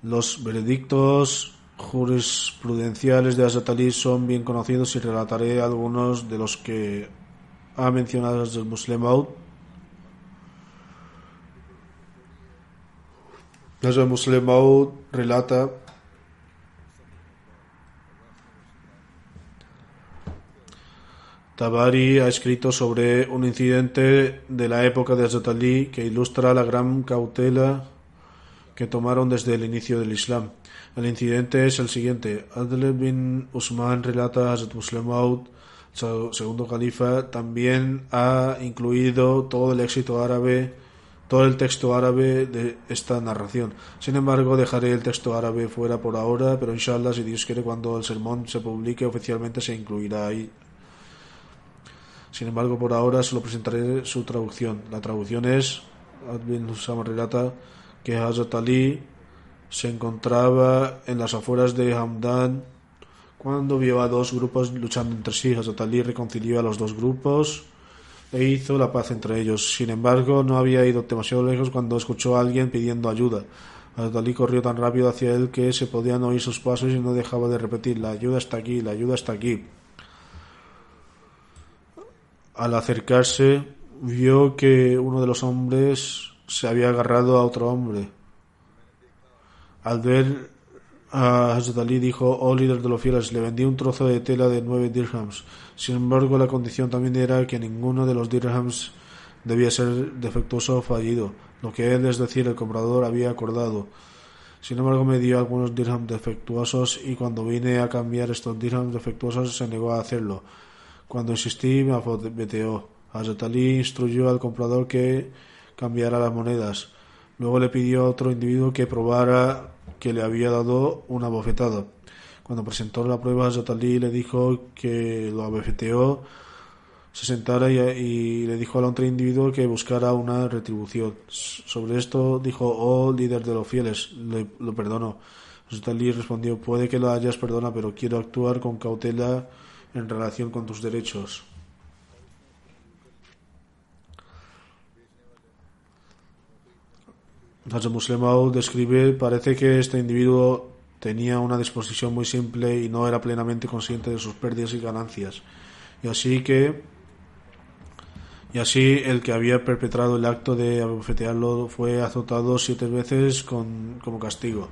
Speaker 2: Los veredictos jurisprudenciales de Hazrat son bien conocidos y relataré algunos de los que ha mencionado el Muslim Muslim Maud relata Tabari ha escrito sobre un incidente de la época de Hazrat Ali que ilustra la gran cautela que tomaron desde el inicio del Islam. El incidente es el siguiente. Adl bin Usman relata a Hazrat Muslim segundo califa, también ha incluido todo el éxito árabe todo el texto árabe de esta narración. Sin embargo, dejaré el texto árabe fuera por ahora, pero inshallah, si Dios quiere, cuando el sermón se publique oficialmente se incluirá ahí. Sin embargo, por ahora solo presentaré su traducción. La traducción es, Advin Husam relata que Hazrat Ali se encontraba en las afueras de Hamdan cuando vio a dos grupos luchando entre sí. Hazrat Ali reconcilió a los dos grupos e hizo la paz entre ellos. Sin embargo, no había ido demasiado lejos cuando escuchó a alguien pidiendo ayuda. Hazrat corrió tan rápido hacia él que se podían oír sus pasos y no dejaba de repetir la ayuda está aquí, la ayuda está aquí. Al acercarse, vio que uno de los hombres se había agarrado a otro hombre. Al ver a Ali dijo, oh líder de los fieles, le vendí un trozo de tela de nueve dirhams. Sin embargo, la condición también era que ninguno de los dirhams debía ser defectuoso o fallido, lo que él, es decir, el comprador, había acordado. Sin embargo, me dio algunos dirhams defectuosos y cuando vine a cambiar estos dirhams defectuosos se negó a hacerlo. Cuando insistí, me afobeteó. Ali instruyó al comprador que cambiara las monedas. Luego le pidió a otro individuo que probara que le había dado una bofetada. Cuando presentó la prueba, Zatali le dijo que lo abofeteó, se sentara y, le dijo al otro individuo que buscara una retribución. Sobre esto dijo, oh líder de los fieles, le, lo perdono. Zatali respondió, puede que lo hayas perdonado, pero quiero actuar con cautela en relación con tus derechos. Hazrat Muslim describe, parece que este individuo tenía una disposición muy simple y no era plenamente consciente de sus pérdidas y ganancias. Y así que y así el que había perpetrado el acto de abofetearlo fue azotado siete veces con, como castigo.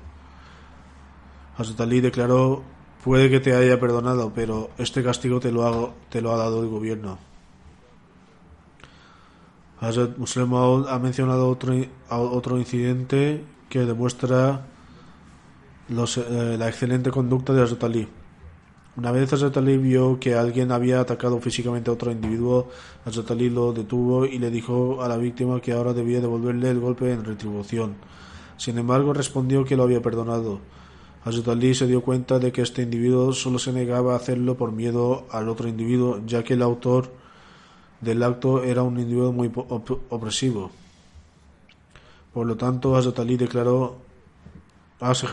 Speaker 2: Hazrat Ali declaró, puede que te haya perdonado, pero este castigo te lo, hago, te lo ha dado el gobierno. Hazrat Muslim ha mencionado otro, otro incidente que demuestra eh, la excelente conducta de Hazrat Ali. Una vez Hazrat Ali vio que alguien había atacado físicamente a otro individuo, Hazrat Ali lo detuvo y le dijo a la víctima que ahora debía devolverle el golpe en retribución. Sin embargo, respondió que lo había perdonado. Hazrat Ali se dio cuenta de que este individuo solo se negaba a hacerlo por miedo al otro individuo, ya que el autor del acto era un individuo muy opresivo. Por lo tanto, Hazrat Ali declaró, has,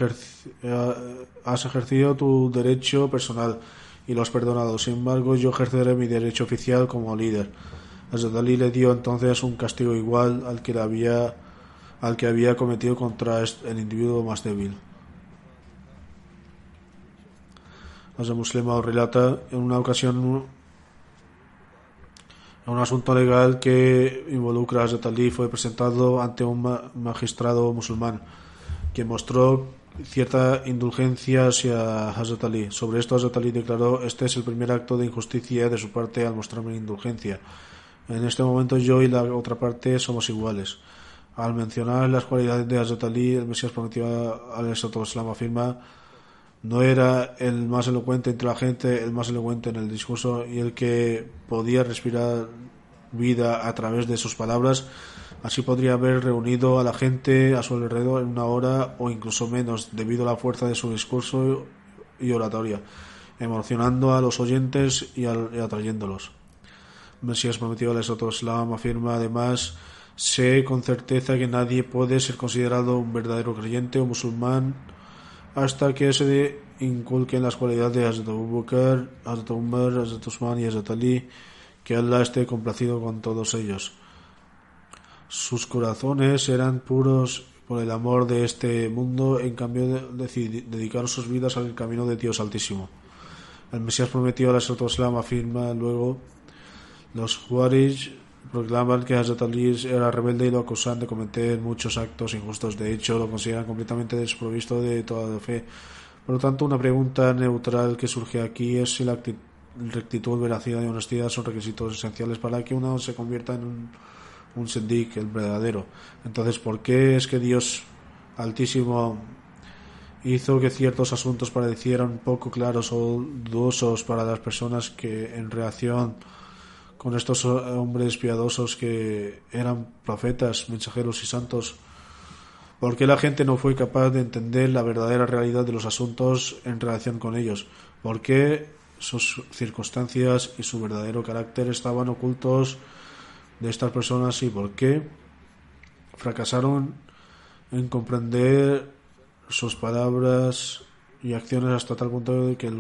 Speaker 2: ejercido tu derecho personal y lo has perdonado. Sin embargo, yo ejerceré mi derecho oficial como líder. Hazrat Ali le dio entonces un castigo igual al que, había, cometido contra el individuo más débil. Hazrat Muslima relata en una ocasión un asunto legal que involucra a Hazrat Ali fue presentado ante un magistrado musulmán que mostró cierta indulgencia hacia Hazrat Ali. Sobre esto Hazrat Ali declaró, este es el primer acto de injusticia de su parte al mostrarme indulgencia. En este momento yo y la otra parte somos iguales. Al mencionar las cualidades de Hazrat Ali, el Mesías prometió al Islam afirma no era el más elocuente entre la gente, el más elocuente en el discurso y el que podía respirar vida a través de sus palabras. Así podría haber reunido a la gente a su alrededor en una hora o incluso menos debido a la fuerza de su discurso y oratoria, emocionando a los oyentes y, atrayéndolos. Mesías prometido al Islam afirma además sé con certeza que nadie puede ser considerado un verdadero creyente o musulmán hasta que se inculquen las cualidades de Hazrat Abu Bakr, Hazrat Umar, Hazrat Usman y Hazrat Ali, que Allah esté complacido con todos ellos. Sus corazones eran puros por el amor de este mundo, en cambio de, dedicaron sus vidas al camino de Dios Altísimo. El Mesías prometió a la Islam afirma luego los Juarij proclaman que Hazrat Ali era rebelde y lo acusan de cometer muchos actos injustos. De hecho, lo consideran completamente desprovisto de toda fe. Por lo tanto, una pregunta neutral que surge aquí es si la rectitud, veracidad y honestidad son requisitos esenciales para que uno se convierta en un, un sendik, el verdadero. Entonces, ¿por qué es que Dios Altísimo hizo que ciertos asuntos parecieran poco claros o dudosos para las personas que en reacción con estos hombres piadosos que eran profetas, mensajeros y santos? ¿Por qué la gente no fue capaz de entender la verdadera realidad de los asuntos en relación con ellos? ¿Por qué sus circunstancias y su verdadero carácter estaban ocultos de estas personas y por qué fracasaron en comprender sus palabras y acciones hasta tal punto de que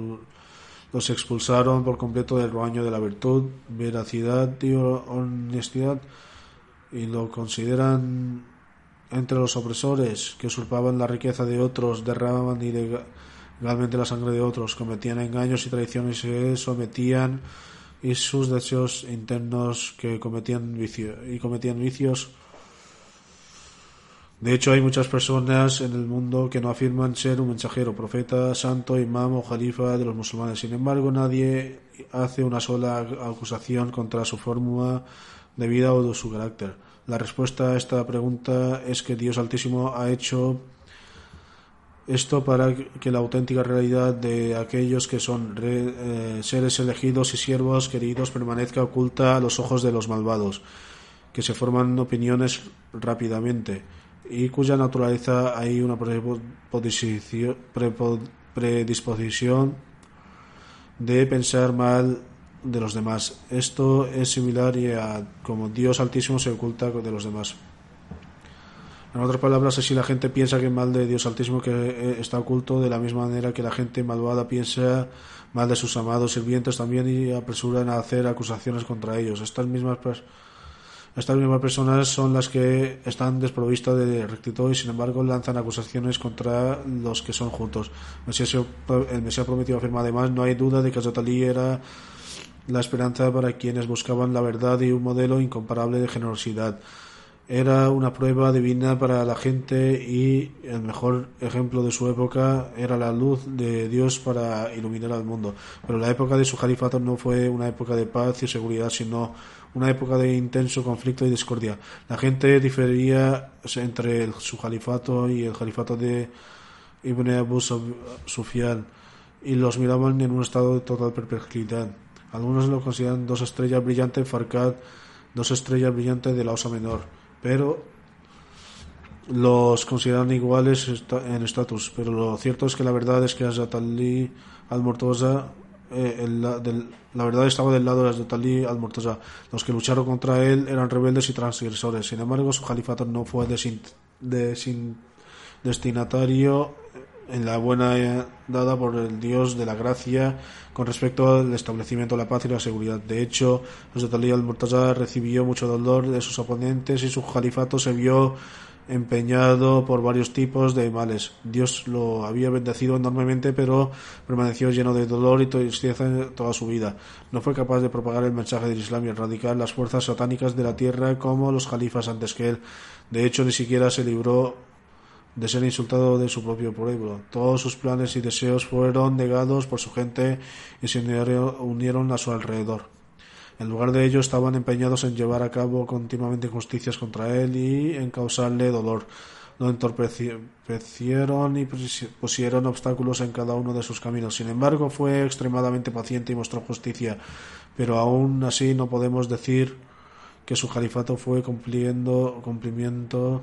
Speaker 2: los expulsaron por completo del rebaño de la virtud, veracidad y honestidad y lo consideran entre los opresores que usurpaban la riqueza de otros, derramaban ilegalmente la sangre de otros, cometían engaños y traiciones y se sometían y sus deseos internos que cometían vicio, y cometían vicios de hecho, hay muchas personas en el mundo que no afirman ser un mensajero, profeta, santo, imam o jalifa de los musulmanes. Sin embargo, nadie hace una sola acusación contra su fórmula de vida o de su carácter. La respuesta a esta pregunta es que Dios Altísimo ha hecho esto para que la auténtica realidad de aquellos que son eh, seres elegidos y siervos queridos permanezca oculta a los ojos de los malvados, que se forman opiniones rápidamente y cuya naturaleza hay una predisposición de pensar mal de los demás. Esto es similar a como Dios Altísimo se oculta de los demás. En otras palabras, si la gente piensa que mal de Dios Altísimo que eh, está oculto, de la misma manera que la gente malvada piensa mal de sus amados sirvientes también y apresuran a hacer acusaciones contra ellos. Estas mismas personas estas mismas personas son las que están desprovistas de rectitud y sin embargo lanzan acusaciones contra los que son juntos. El Mesías prometido afirma además, no hay duda de que Azatali era la esperanza para quienes buscaban la verdad y un modelo incomparable de generosidad. Era una prueba divina para la gente y el mejor ejemplo de su época era la luz de Dios para iluminar al mundo. Pero la época de su califato no fue una época de paz y seguridad, sino una época de intenso conflicto y discordia. La gente difería entre su califato y el califato de Ibn Abu Sufyan y los miraban en un estado de total perplejidad. Algunos lo consideran dos estrellas brillantes, Farkad, dos estrellas brillantes de la Osa Menor, pero los consideran iguales en estatus. Pero lo cierto es que la verdad es que Hazrat Ali al-Murtaza eh, la verdad estaba del lado de Talí al-Murtaza. Los que lucharon contra él eran rebeldes y transgresores. Sin embargo, su califato no fue destinatario en la buena eh, dada por el Dios de la gracia con respecto al establecimiento de la paz y la seguridad. De hecho, los de al-Murtaza recibió mucho dolor de sus oponentes y su califato se vio empeñado por varios tipos de males. Dios lo había bendecido enormemente, pero permaneció lleno de dolor y tristeza toda su vida. No fue capaz de propagar el mensaje del Islam y erradicar las fuerzas satánicas de la tierra como los califas antes que él. De hecho, ni siquiera se libró de ser insultado de su propio pueblo. Todos sus planes y deseos fueron negados por su gente y se unieron a su alrededor. En lugar de ello, estaban empeñados en llevar a cabo continuamente injusticias contra él y en causarle dolor. Lo entorpecieron y pusieron obstáculos en cada uno de sus caminos. Sin embargo, fue extremadamente paciente y mostró justicia. Pero aún así no podemos decir que su califato fue cumpliendo cumplimiento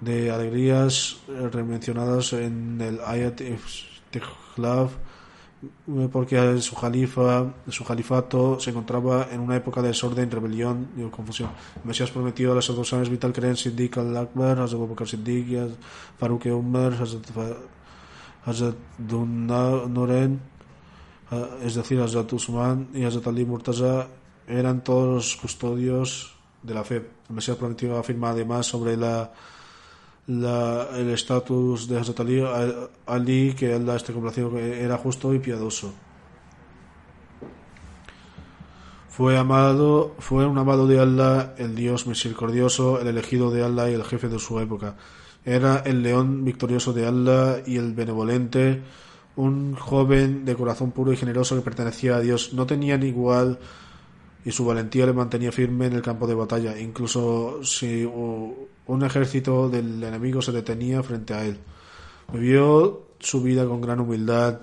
Speaker 2: de alegrías mencionadas en el Ayat Tikhlav porque su califa, su califato se encontraba en una época de desorden, rebelión y confusión. El Mesías prometió a las autoridades vital creen Siddiq al-Akbar, Hazrat Bakr Siddiq, Farouk Umar, Hazrat Nuren, es decir, Hazrat Usman y Hazrat Ali Murtaza eran todos los custodios de la fe. El Mesías prometió afirma además sobre la el estatus de Hazrat Ali, Ali, que Allah esté complacido, era justo y piadoso. Fue amado, fue un amado de Allah, el Dios misericordioso, el elegido de Allah y el jefe de su época. Era el león victorioso de Allah y el benevolente, un joven de corazón puro y generoso que pertenecía a Dios. No tenían igual y su valentía le mantenía firme en el campo de batalla, incluso si un ejército del enemigo se detenía frente a él. Vivió su vida con gran humildad,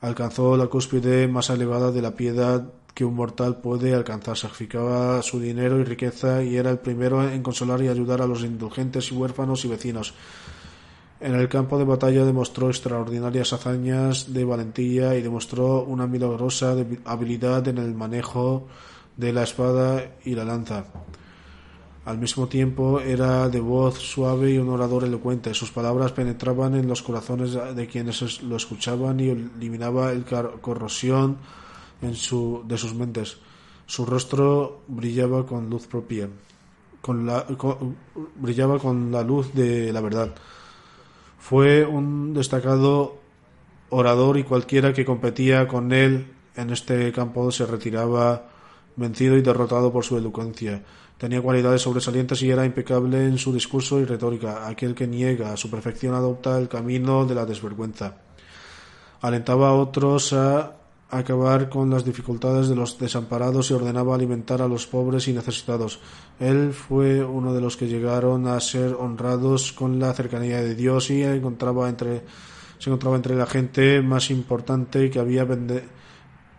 Speaker 2: alcanzó la cúspide más elevada de la piedad que un mortal puede alcanzar. Sacrificaba su dinero y riqueza y era el primero en consolar y ayudar a los indulgentes huérfanos y vecinos. En el campo de batalla demostró extraordinarias hazañas de valentía y demostró una milagrosa habilidad en el manejo de la espada y la lanza. Al mismo tiempo era de voz suave y un orador elocuente. Sus palabras penetraban en los corazones de quienes lo escuchaban y eliminaba la corrosión en su, de sus mentes. Su rostro brillaba con luz propia, con la, brillaba con la luz de la verdad. Fue un destacado orador y cualquiera que competía con él en este campo se retiraba vencido y derrotado por su elocuencia. Tenía cualidades sobresalientes y era impecable en su discurso y retórica. Aquel que niega a su perfección adopta el camino de la desvergüenza. Alentaba a otros a acabar con las dificultades de los desamparados y ordenaba alimentar a los pobres y necesitados. Él fue uno de los que llegaron a ser honrados con la cercanía de Dios y encontraba entre, se encontraba entre la gente más importante que había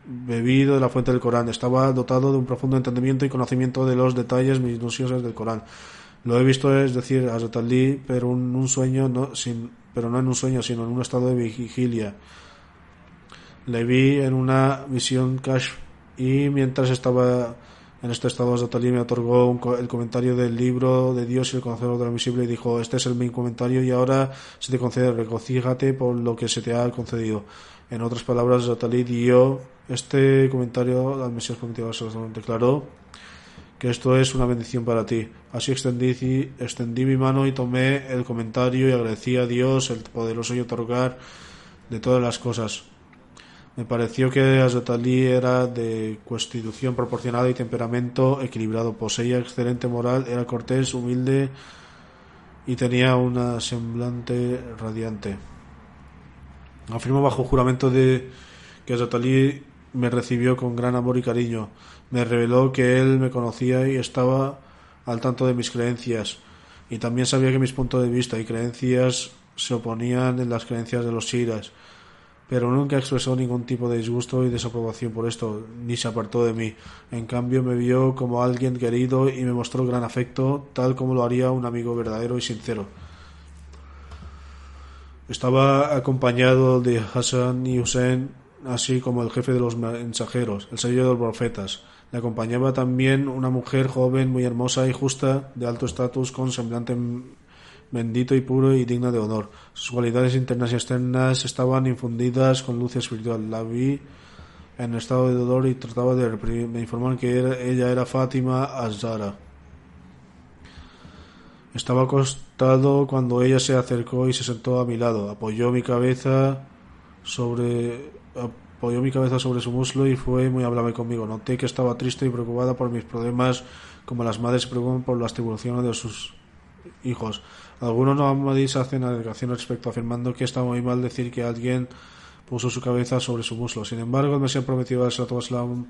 Speaker 2: bebido de la fuente del Corán. Estaba dotado de un profundo entendimiento y conocimiento de los detalles minuciosos del Corán. Lo he visto, es decir, a pero en un sueño, no, sin, pero no en un sueño, sino en un estado de vigilia le vi en una misión cash y mientras estaba en este estado Zatali me otorgó el comentario del libro de Dios y el conocedor de lo invisible y dijo este es el mi comentario y ahora se te concede regocíjate por lo que se te ha concedido en otras palabras Zatali dio este comentario al Mesías prometido declaró que esto es una bendición para ti. Así extendí, extendí mi mano y tomé el comentario y agradecí a Dios el poderoso y otorgar de todas las cosas. Me pareció que Azotali era de constitución proporcionada y temperamento equilibrado. Poseía excelente moral, era cortés, humilde y tenía una semblante radiante. Afirmo bajo juramento de que Azotali me recibió con gran amor y cariño. Me reveló que él me conocía y estaba al tanto de mis creencias. Y también sabía que mis puntos de vista y creencias se oponían en las creencias de los shiras pero nunca expresó ningún tipo de disgusto y desaprobación por esto, ni se apartó de mí. En cambio, me vio como alguien querido y me mostró gran afecto, tal como lo haría un amigo verdadero y sincero. Estaba acompañado de Hassan y Hussein, así como el jefe de los mensajeros, el sello de los profetas. Le acompañaba también una mujer joven, muy hermosa y justa, de alto estatus, con semblante bendito y puro y digno de honor. Sus cualidades internas y externas estaban infundidas con luz espiritual. La vi en estado de dolor y trataba de reprimir. Me informaron que ella era Fátima Azara. Estaba acostado cuando ella se acercó y se sentó a mi lado. Apoyó mi cabeza sobre apoyó mi cabeza sobre su muslo y fue muy amable conmigo. Noté que estaba triste y preocupada por mis problemas, como las madres se preocupan por las tribulaciones de sus hijos. Algunos Mohammedis hacen alegaciones respecto afirmando que está muy mal decir que alguien puso su cabeza sobre su muslo. Sin embargo, el Mesías prometido al Islam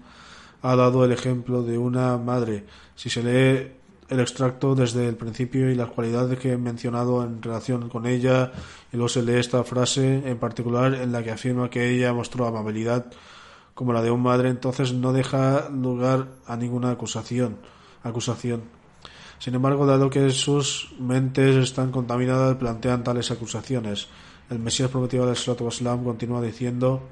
Speaker 2: ha dado el ejemplo de una madre. Si se lee el extracto desde el principio y las cualidades que he mencionado en relación con ella, y luego se lee esta frase en particular en la que afirma que ella mostró amabilidad como la de un madre, entonces no deja lugar a ninguna acusación. acusación. Sin embargo, dado que sus mentes están contaminadas, plantean tales acusaciones. El Mesías prometido del Islam continúa diciendo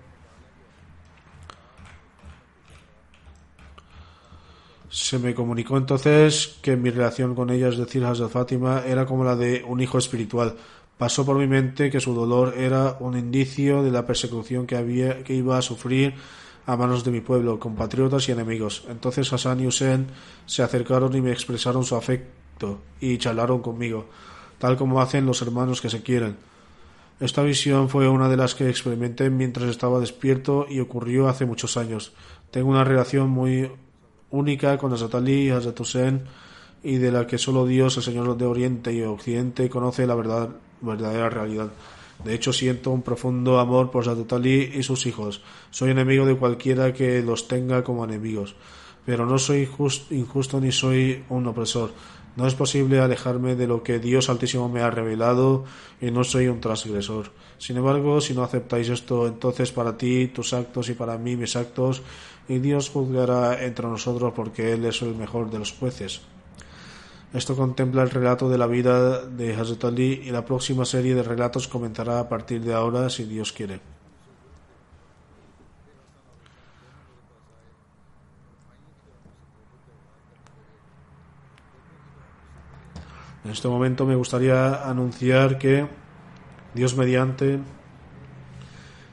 Speaker 2: Se me comunicó entonces que mi relación con ella, es decir, Hazrat Fátima, era como la de un hijo espiritual. Pasó por mi mente que su dolor era un indicio de la persecución que, había, que iba a sufrir a manos de mi pueblo, compatriotas y enemigos. Entonces Hassan y Hussein se acercaron y me expresaron su afecto y charlaron conmigo, tal como hacen los hermanos que se quieren. Esta visión fue una de las que experimenté mientras estaba despierto y ocurrió hace muchos años. Tengo una relación muy única con Hazrat Ali y Hazrat y de la que solo Dios, el Señor de Oriente y Occidente, conoce la verdad, verdadera realidad. De hecho, siento un profundo amor por Satutali y sus hijos. Soy enemigo de cualquiera que los tenga como enemigos. Pero no soy injusto ni soy un opresor. No es posible alejarme de lo que Dios Altísimo me ha revelado y no soy un transgresor. Sin embargo, si no aceptáis esto, entonces para ti tus actos y para mí mis actos, y Dios juzgará entre nosotros porque Él es el mejor de los jueces. Esto contempla el relato de la vida de Hazrat Ali y la próxima serie de relatos comenzará a partir de ahora si Dios quiere. En este momento me gustaría anunciar que Dios mediante,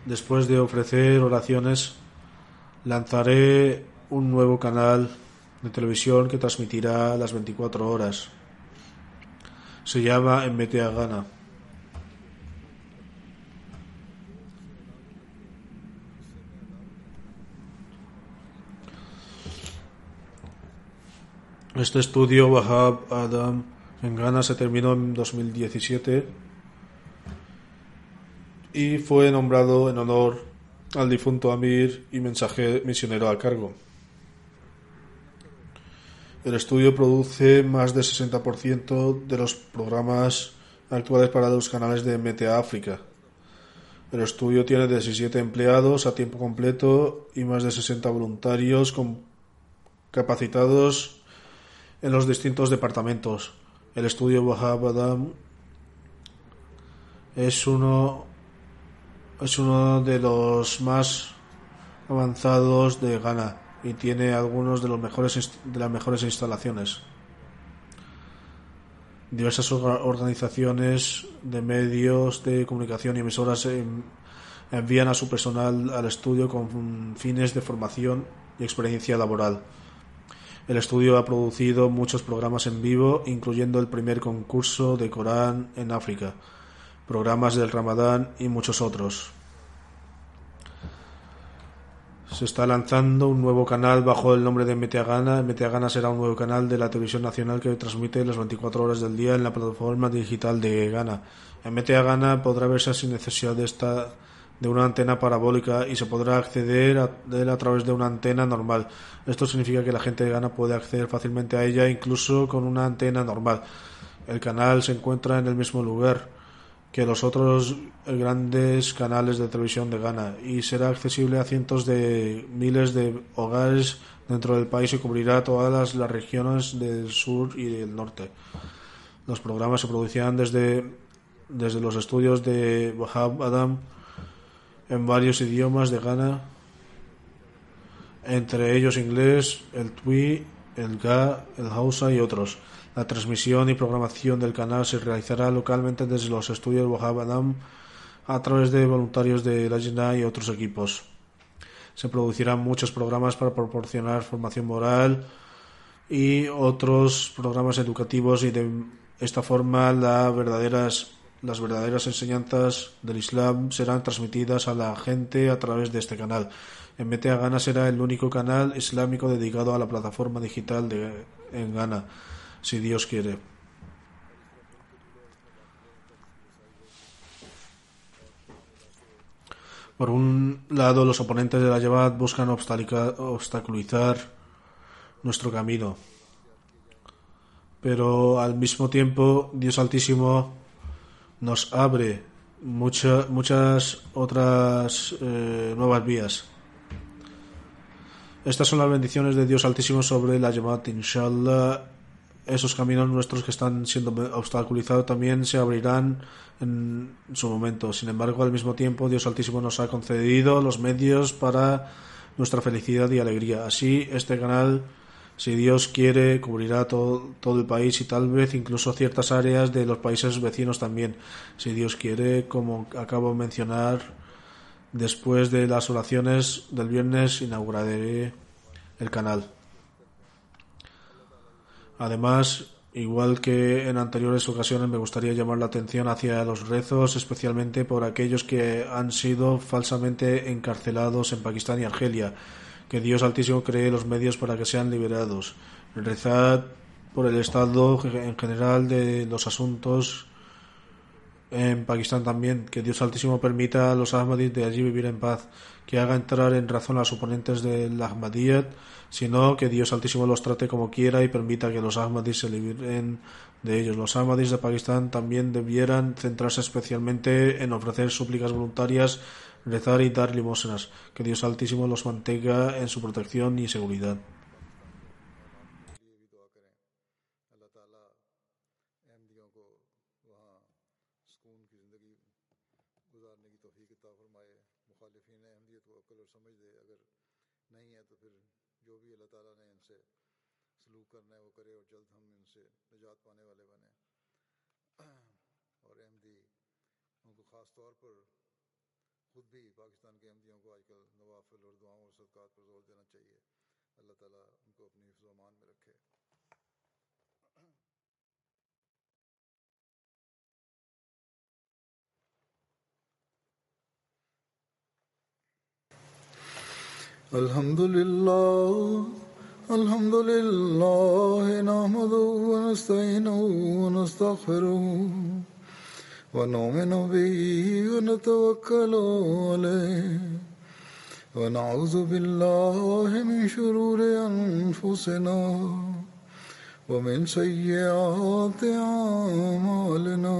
Speaker 2: después de ofrecer oraciones, lanzaré un nuevo canal de televisión que transmitirá las 24 horas. Se llama Metea Gana. Este estudio Wahab Adam en Ghana se terminó en 2017 y fue nombrado en honor al difunto Amir y mensaje misionero a cargo. El estudio produce más del 60% de los programas actuales para los canales de MTA África. El estudio tiene 17 empleados a tiempo completo y más de 60 voluntarios capacitados en los distintos departamentos. El estudio Wahab es uno de los más avanzados de Ghana y tiene algunos de los mejores de las mejores instalaciones. Diversas organizaciones de medios de comunicación y emisoras envían a su personal al estudio con fines de formación y experiencia laboral. El estudio ha producido muchos programas en vivo, incluyendo el primer concurso de Corán en África, programas del Ramadán y muchos otros. Se está lanzando un nuevo canal bajo el nombre de Meteagana. Meteagana será un nuevo canal de la televisión nacional que transmite las 24 horas del día en la plataforma digital de Ghana. En Meteagana podrá verse sin necesidad de esta de una antena parabólica y se podrá acceder a él a través de una antena normal. Esto significa que la gente de Ghana puede acceder fácilmente a ella incluso con una antena normal. El canal se encuentra en el mismo lugar que los otros grandes canales de televisión de Ghana y será accesible a cientos de miles de hogares dentro del país y cubrirá todas las, regiones del sur y del norte. Los programas se producirán desde, desde los estudios de Wahab Adam en varios idiomas de Ghana, entre ellos inglés, el Twi, el Ga, el Hausa y otros. La transmisión y programación del canal se realizará localmente desde los estudios Wahab Adam a través de voluntarios de la y otros equipos. Se producirán muchos programas para proporcionar formación moral y otros programas educativos y de esta forma las verdaderas las verdaderas enseñanzas del Islam serán transmitidas a la gente a través de este canal. Metea Ghana será el único canal islámico dedicado a la plataforma digital de, en Ghana, si Dios quiere. Por un lado, los oponentes de la Yabad buscan obstaculizar nuestro camino, pero al mismo tiempo Dios Altísimo nos abre muchas otras eh, nuevas vías. Estas son las bendiciones de Dios Altísimo sobre la llamada Inshallah. Esos caminos nuestros que están siendo obstaculizados también se abrirán en su momento. Sin embargo, al mismo tiempo, Dios Altísimo nos ha concedido los medios para nuestra felicidad y alegría. Así, este canal si Dios quiere, cubrirá todo, todo, el país y tal vez incluso ciertas áreas de los países vecinos también. Si Dios quiere, como acabo de mencionar, después de las oraciones del viernes inauguraré el canal. Además, igual que en anteriores ocasiones, me gustaría llamar la atención hacia los rezos, especialmente por aquellos que han sido falsamente encarcelados en Pakistán y Argelia que Dios Altísimo cree los medios para que sean liberados. Rezad por el estado en general de los asuntos en Pakistán también, que Dios Altísimo permita a los Ahmadis de allí vivir en paz, que haga entrar en razón a los oponentes del Ahmadiyyat, sino que Dios Altísimo los trate como quiera y permita que los Ahmadis se liberen de ellos. Los Ahmadis de Pakistán también debieran centrarse especialmente en ofrecer súplicas voluntarias, rezar y dar limosnas, que Dios Altísimo los mantenga en su protección y seguridad.
Speaker 1: الحمد لله الحمد لله نحمده ونستعينه ونستغفره ونؤمن به ونتوكل عليه. ونعوذ بالله من شرور أنفسنا ومن سيئات أعمالنا.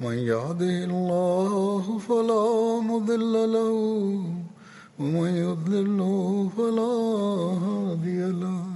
Speaker 1: من يهده الله فلا مضل له ومن يضلله فلا هادي له.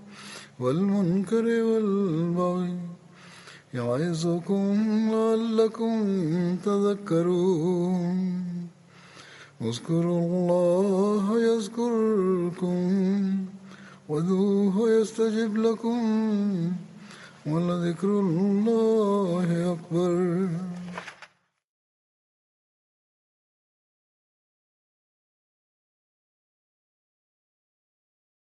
Speaker 1: والمنكر والبغي يعظكم لعلكم تذكرون. اذكروا الله يذكركم وذوه يستجب لكم ولذكر الله أكبر.